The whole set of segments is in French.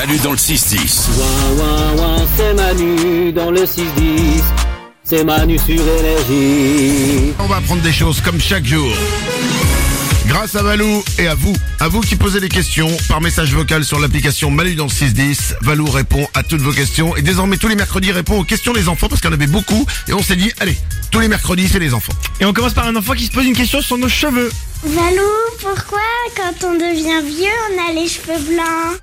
Manu dans le 6-10. Ouin, ouin, ouin, c'est Manu dans le 6-10. C'est Manu sur énergie. On va apprendre des choses comme chaque jour. Grâce à Valou et à vous, à vous qui posez des questions par message vocal sur l'application Manu dans le 610. Valou répond à toutes vos questions et désormais tous les mercredis répond aux questions des enfants parce qu'il y en avait beaucoup et on s'est dit allez, tous les mercredis c'est les enfants. Et on commence par un enfant qui se pose une question sur nos cheveux. Valou, pourquoi quand on devient vieux, on a les cheveux blancs?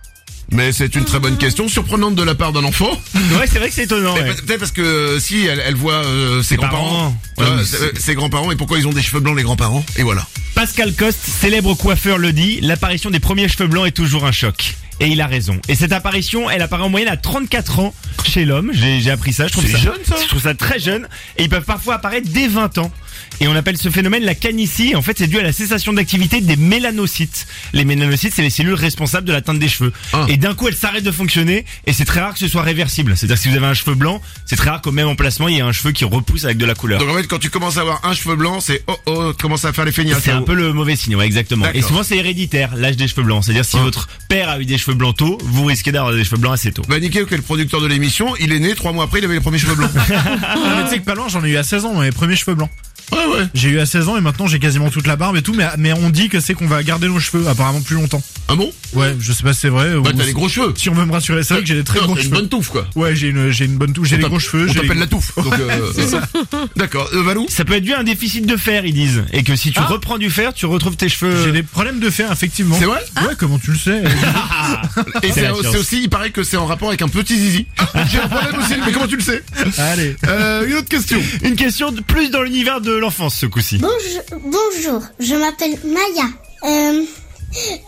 Mais c'est une très bonne question, surprenante de la part d'un enfant. Ouais, c'est vrai que c'est étonnant. Ouais. Peut-être parce que euh, si elle, elle voit euh, ses parents. grands-parents, Ouais, euh, ses grands-parents et pourquoi ils ont des cheveux blancs les grands-parents et voilà. Pascal Coste, célèbre coiffeur, le dit, l'apparition des premiers cheveux blancs est toujours un choc. Et il a raison. Et cette apparition, elle apparaît en moyenne à 34 ans chez l'homme. J'ai appris ça. Je trouve ça jeune, ça Je trouve ça très jeune. Et ils peuvent parfois apparaître dès 20 ans. Et on appelle ce phénomène la canicie. En fait, c'est dû à la cessation d'activité des mélanocytes. Les mélanocytes, c'est les cellules responsables de la teinte des cheveux. Ah. Et d'un coup, elles s'arrêtent de fonctionner. Et c'est très rare que ce soit réversible. C'est-à-dire que si vous avez un cheveu blanc, c'est très rare qu'au même emplacement, il y ait un cheveu qui repousse avec de la couleur. Donc en fait quand tu commences à avoir un cheveu blanc, c'est oh oh, tu commences à faire les feignasses. C'est un peu le mauvais signe, ouais, exactement. Et souvent c'est héréditaire, l'âge des cheveux blancs. C'est-à-dire si Ah. votre père a eu des cheveux blancs tôt, vous risquez d'avoir des cheveux blancs assez tôt. Bah Nicky, qui est le producteur de l'émission, il est né trois mois après, il avait les premiers cheveux blancs. Non, mais tu sais que pas loin, j'en ai eu à 16 ans, mes premiers cheveux blancs. Ouais ouais. J'ai eu à 16 ans et maintenant j'ai quasiment toute la barbe et tout, mais, mais on dit que c'est qu'on va garder nos cheveux apparemment plus longtemps. Ah bon? Ouais, je sais pas si c'est vrai. Bah t'as des gros cheveux. Si on veut me rassurer, c'est vrai que j'ai des très Non, gros t'as une cheveux. bonne touffe quoi. Ouais, j'ai une, j'ai une bonne touche, j'ai des gros cheveux. On j'ai t'appelle les- la touffe. Donc, euh, D'accord. Euh, Valou? Ça peut être dû à un déficit de fer, ils disent. Et que si tu Ah. reprends du fer, tu retrouves tes J'ai cheveux. des problèmes de fer, effectivement. C'est vrai? Ouais, comment tu le sais? Et C'est c'est la science. c'est aussi, il paraît que c'est en rapport avec un petit zizi. J'ai un problème aussi, mais comment tu le sais? Allez. euh, Une autre question. Une question de plus dans l'univers de l'enfance ce coup-ci. Bonjour, bonjour, je m'appelle Maya. Euh,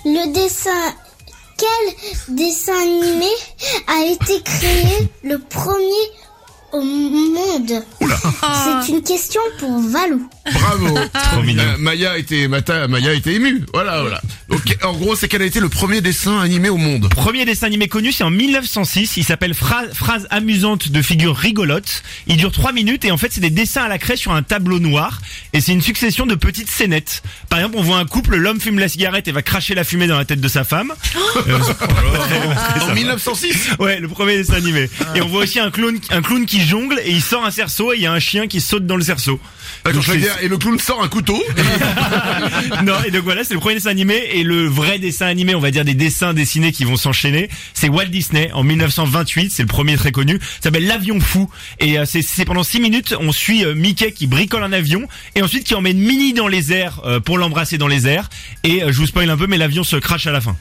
le dessin... Quel dessin animé a été créé le premier au monde? C'est une question pour Valou. Bravo. Trop mignon. Euh, Maya était Mata, Maya était émue. Voilà, voilà. Donc en gros, c'est qu'elle a été le premier dessin animé au monde. Premier dessin animé connu, c'est en 1906. Il s'appelle Phra- Phrase amusante de figures rigolotes. Il dure 3 minutes et en fait, c'est des dessins à la craie sur un tableau noir. Et c'est une succession de petites scénettes. Par exemple, on voit un couple, l'homme fume la cigarette et va cracher la fumée dans la tête de sa femme. Euh, En 1906. Ouais, le premier dessin animé. Et on voit aussi un clown, un clown qui jongle et il sort un cerceau et il y a un chien qui saute dans le cerceau. Donc, et le clown sort un couteau. non, et donc voilà, c'est le premier dessin animé et le vrai dessin animé, on va dire des dessins dessinés qui vont s'enchaîner, c'est Walt Disney en 1928, c'est le premier très connu, ça s'appelle L'avion fou et euh, c'est pendant 6 minutes, on suit euh, Mickey qui bricole un avion et ensuite qui emmène Minnie dans les airs euh, pour l'embrasser dans les airs et je vous spoil un peu mais l'avion se crache à la fin.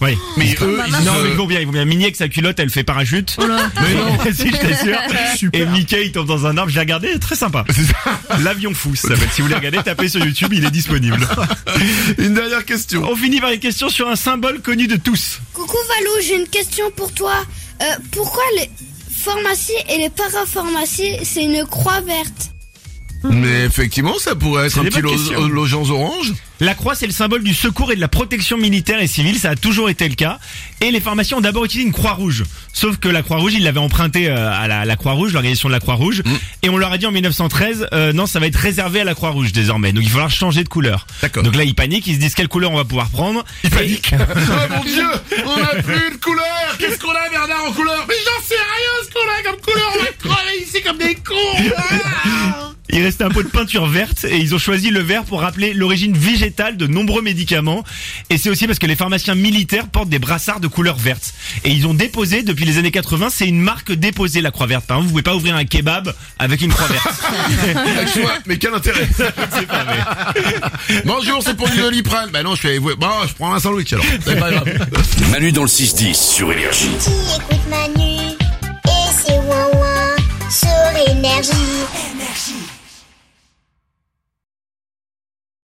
Oui. Mais eux, ils Non, mais ils vont bien, ils vont bien. Minnie avec sa culotte, elle fait parachute. Mais non, si je t'assure. Super. Et Mickey, il tombe dans un arbre. J'ai regardé, très sympa. L'avion fou, ça s'appelle. Si vous voulez regarder, tapez sur YouTube, il est disponible. Une dernière question. On finit par une question sur un symbole connu de tous. Coucou Valou, j'ai une question pour toi. Euh, pourquoi les pharmacies et les parapharmacies, c'est une croix verte? Mais effectivement, ça pourrait être un petit lo- questions. logeance orange. La croix, c'est le symbole du secours et de la protection militaire et civile. Ça a toujours été le cas. Et les pharmacies ont d'abord utilisé une croix rouge. Sauf que la croix rouge, ils l'avaient emprunté euh, à la, la croix rouge, l'organisation de la croix rouge. Et on leur a dit en 1913, euh, non, ça va être réservé à la croix rouge désormais. Donc il va falloir changer de couleur. D'accord. Donc là, ils paniquent. Ils se disent quelle couleur on va pouvoir prendre. Ils paniquent. oh mon dieu, on a plus de Restait un pot de peinture verte et ils ont choisi le vert pour rappeler l'origine végétale de nombreux médicaments. Et c'est aussi parce que les pharmaciens militaires portent des brassards de couleur verte. Et ils ont déposé, depuis les années 80, c'est une marque déposée, la croix verte. Par exemple, vous pouvez pas ouvrir un kebab avec une croix verte. Mais quel intérêt Bonjour, c'est pour du doliprane. Bah non, je fais. Bon, je prends un sandwich alors. C'est pas grave. Manu dans le 6-10 sur Énergie. Qui écoute Manu